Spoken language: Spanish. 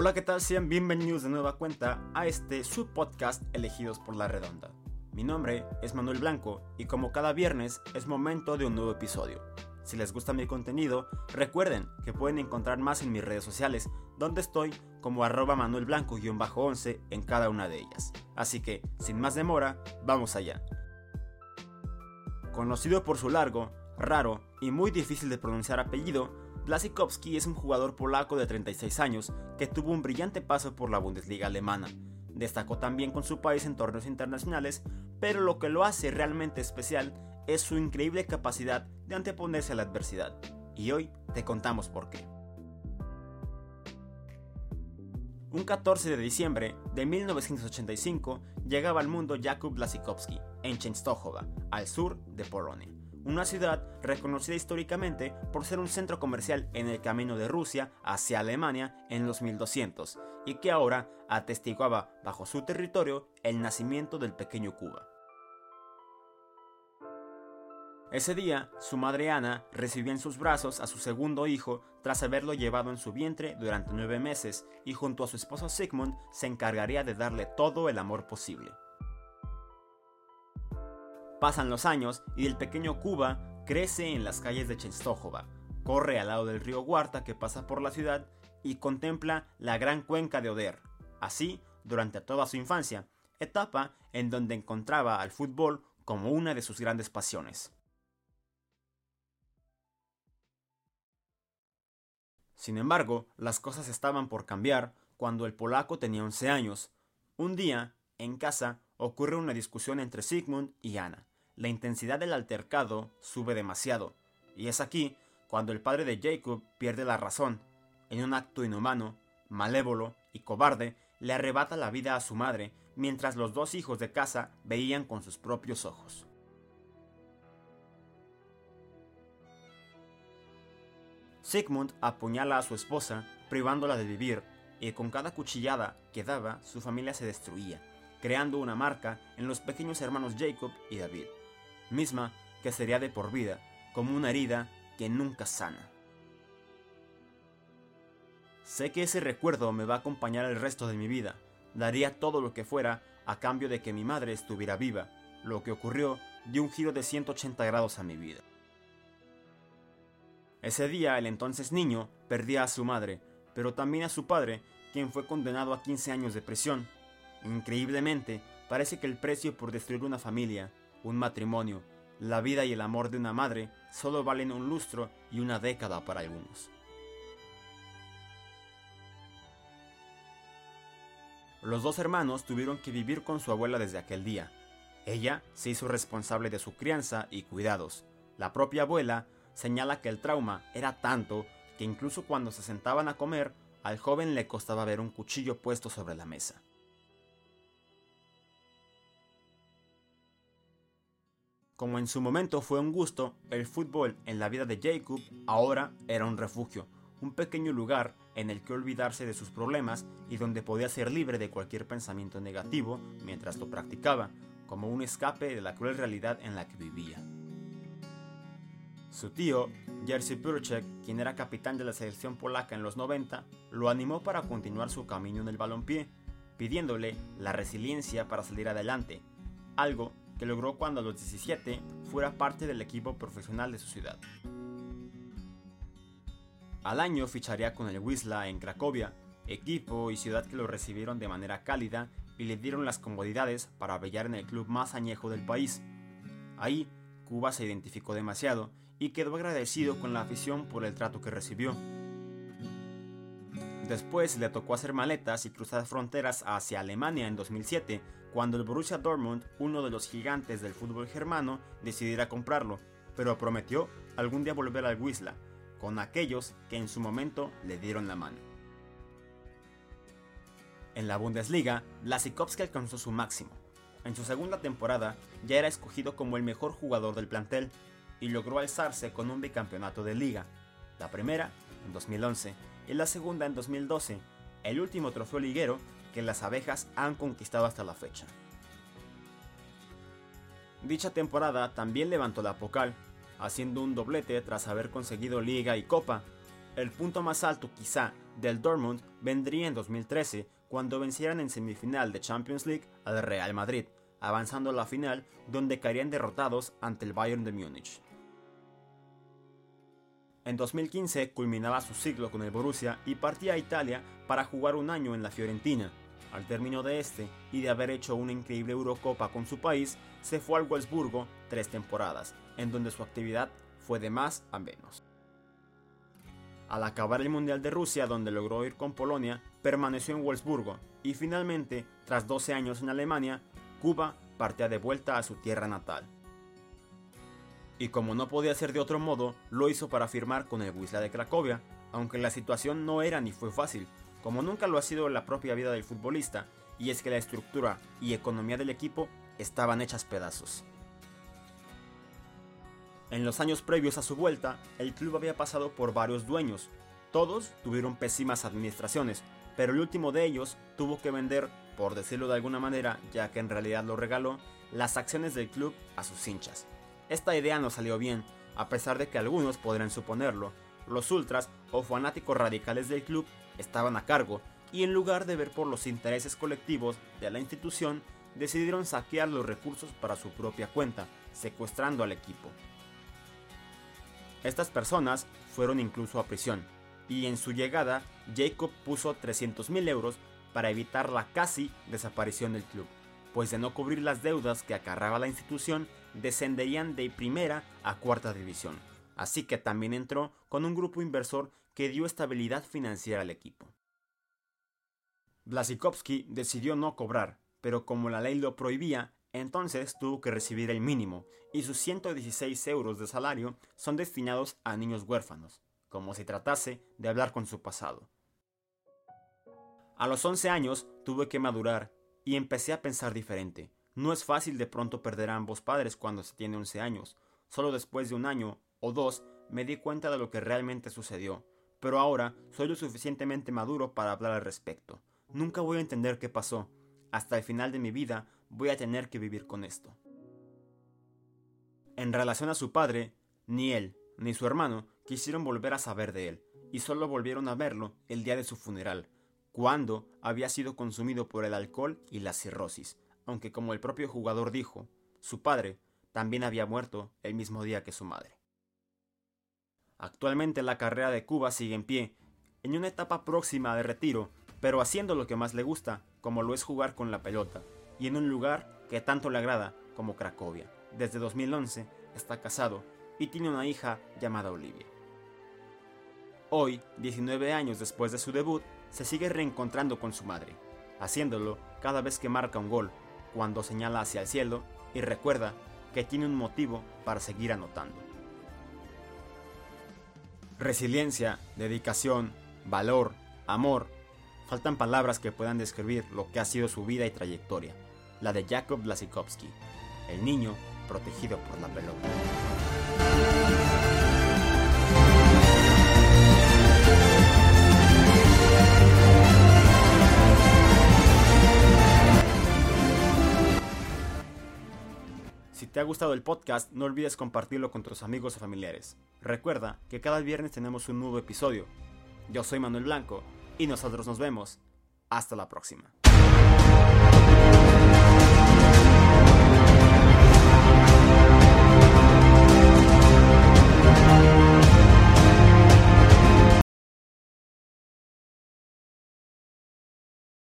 Hola, ¿qué tal? Sean bienvenidos de nueva cuenta a este subpodcast elegidos por la redonda. Mi nombre es Manuel Blanco y como cada viernes es momento de un nuevo episodio. Si les gusta mi contenido, recuerden que pueden encontrar más en mis redes sociales, donde estoy como arroba Manuel Blanco-11 en cada una de ellas. Así que, sin más demora, vamos allá. Conocido por su largo, raro y muy difícil de pronunciar apellido, Blaszczykowski es un jugador polaco de 36 años que tuvo un brillante paso por la Bundesliga alemana. Destacó también con su país en torneos internacionales, pero lo que lo hace realmente especial es su increíble capacidad de anteponerse a la adversidad. Y hoy te contamos por qué. Un 14 de diciembre de 1985 llegaba al mundo Jakub Blaszczykowski en Częstochowa, al sur de Polonia una ciudad reconocida históricamente por ser un centro comercial en el camino de Rusia hacia Alemania en los 1200 y que ahora atestiguaba bajo su territorio el nacimiento del pequeño Cuba. Ese día, su madre Ana recibió en sus brazos a su segundo hijo tras haberlo llevado en su vientre durante nueve meses y junto a su esposo Sigmund se encargaría de darle todo el amor posible. Pasan los años y el pequeño Cuba crece en las calles de Chenstohova, corre al lado del río Huarta que pasa por la ciudad y contempla la gran cuenca de Oder. Así, durante toda su infancia, etapa en donde encontraba al fútbol como una de sus grandes pasiones. Sin embargo, las cosas estaban por cambiar cuando el polaco tenía 11 años. Un día, en casa, ocurre una discusión entre Sigmund y Ana la intensidad del altercado sube demasiado, y es aquí cuando el padre de Jacob pierde la razón. En un acto inhumano, malévolo y cobarde, le arrebata la vida a su madre, mientras los dos hijos de casa veían con sus propios ojos. Sigmund apuñala a su esposa, privándola de vivir, y con cada cuchillada que daba, su familia se destruía, creando una marca en los pequeños hermanos Jacob y David misma que sería de por vida, como una herida que nunca sana. Sé que ese recuerdo me va a acompañar el resto de mi vida. Daría todo lo que fuera a cambio de que mi madre estuviera viva. Lo que ocurrió dio un giro de 180 grados a mi vida. Ese día el entonces niño perdía a su madre, pero también a su padre, quien fue condenado a 15 años de prisión. Increíblemente, parece que el precio por destruir una familia un matrimonio, la vida y el amor de una madre solo valen un lustro y una década para algunos. Los dos hermanos tuvieron que vivir con su abuela desde aquel día. Ella se hizo responsable de su crianza y cuidados. La propia abuela señala que el trauma era tanto que incluso cuando se sentaban a comer, al joven le costaba ver un cuchillo puesto sobre la mesa. Como en su momento fue un gusto, el fútbol en la vida de Jacob ahora era un refugio, un pequeño lugar en el que olvidarse de sus problemas y donde podía ser libre de cualquier pensamiento negativo mientras lo practicaba, como un escape de la cruel realidad en la que vivía. Su tío, Jerzy Purchek, quien era capitán de la selección polaca en los 90, lo animó para continuar su camino en el balompié, pidiéndole la resiliencia para salir adelante, algo que logró cuando a los 17 fuera parte del equipo profesional de su ciudad. Al año ficharía con el Wisla en Cracovia, equipo y ciudad que lo recibieron de manera cálida y le dieron las comodidades para brillar en el club más añejo del país. Ahí, Cuba se identificó demasiado y quedó agradecido con la afición por el trato que recibió. Después le tocó hacer maletas y cruzar fronteras hacia Alemania en 2007, cuando el Borussia Dortmund, uno de los gigantes del fútbol germano, decidiera comprarlo, pero prometió algún día volver al Wisla, con aquellos que en su momento le dieron la mano. En la Bundesliga, Blaszczykowski alcanzó su máximo. En su segunda temporada ya era escogido como el mejor jugador del plantel y logró alzarse con un bicampeonato de liga, la primera en 2011 y la segunda en 2012, el último trofeo liguero que las abejas han conquistado hasta la fecha. Dicha temporada también levantó la Pocal, haciendo un doblete tras haber conseguido Liga y Copa. El punto más alto quizá del Dortmund vendría en 2013 cuando vencieran en semifinal de Champions League al Real Madrid, avanzando a la final donde caerían derrotados ante el Bayern de Múnich. En 2015 culminaba su ciclo con el Borussia y partía a Italia para jugar un año en la Fiorentina. Al término de este y de haber hecho una increíble Eurocopa con su país, se fue al Wolfsburgo tres temporadas, en donde su actividad fue de más a menos. Al acabar el Mundial de Rusia, donde logró ir con Polonia, permaneció en Wolfsburgo y finalmente, tras 12 años en Alemania, Cuba partía de vuelta a su tierra natal y como no podía ser de otro modo, lo hizo para firmar con el Wisla de Cracovia, aunque la situación no era ni fue fácil, como nunca lo ha sido la propia vida del futbolista, y es que la estructura y economía del equipo estaban hechas pedazos. En los años previos a su vuelta, el club había pasado por varios dueños. Todos tuvieron pésimas administraciones, pero el último de ellos tuvo que vender, por decirlo de alguna manera, ya que en realidad lo regaló, las acciones del club a sus hinchas. Esta idea no salió bien, a pesar de que algunos podrían suponerlo. Los ultras o fanáticos radicales del club estaban a cargo y en lugar de ver por los intereses colectivos de la institución, decidieron saquear los recursos para su propia cuenta, secuestrando al equipo. Estas personas fueron incluso a prisión, y en su llegada Jacob puso 300.000 euros para evitar la casi desaparición del club pues de no cubrir las deudas que acarraba la institución, descenderían de primera a cuarta división. Así que también entró con un grupo inversor que dio estabilidad financiera al equipo. Blasikovsky decidió no cobrar, pero como la ley lo prohibía, entonces tuvo que recibir el mínimo, y sus 116 euros de salario son destinados a niños huérfanos, como si tratase de hablar con su pasado. A los 11 años tuve que madurar y empecé a pensar diferente. No es fácil de pronto perder a ambos padres cuando se tiene 11 años. Solo después de un año o dos me di cuenta de lo que realmente sucedió. Pero ahora soy lo suficientemente maduro para hablar al respecto. Nunca voy a entender qué pasó. Hasta el final de mi vida voy a tener que vivir con esto. En relación a su padre, ni él ni su hermano quisieron volver a saber de él, y solo volvieron a verlo el día de su funeral, cuando había sido consumido por el alcohol y la cirrosis, aunque como el propio jugador dijo, su padre también había muerto el mismo día que su madre. Actualmente la carrera de Cuba sigue en pie, en una etapa próxima de retiro, pero haciendo lo que más le gusta, como lo es jugar con la pelota, y en un lugar que tanto le agrada como Cracovia. Desde 2011 está casado y tiene una hija llamada Olivia. Hoy, 19 años después de su debut, se sigue reencontrando con su madre, haciéndolo cada vez que marca un gol, cuando señala hacia el cielo y recuerda que tiene un motivo para seguir anotando. Resiliencia, dedicación, valor, amor. Faltan palabras que puedan describir lo que ha sido su vida y trayectoria. La de Jakob Blasikowski, el niño protegido por la pelota. Gustado el podcast, no olvides compartirlo con tus amigos o familiares. Recuerda que cada viernes tenemos un nuevo episodio. Yo soy Manuel Blanco y nosotros nos vemos. Hasta la próxima.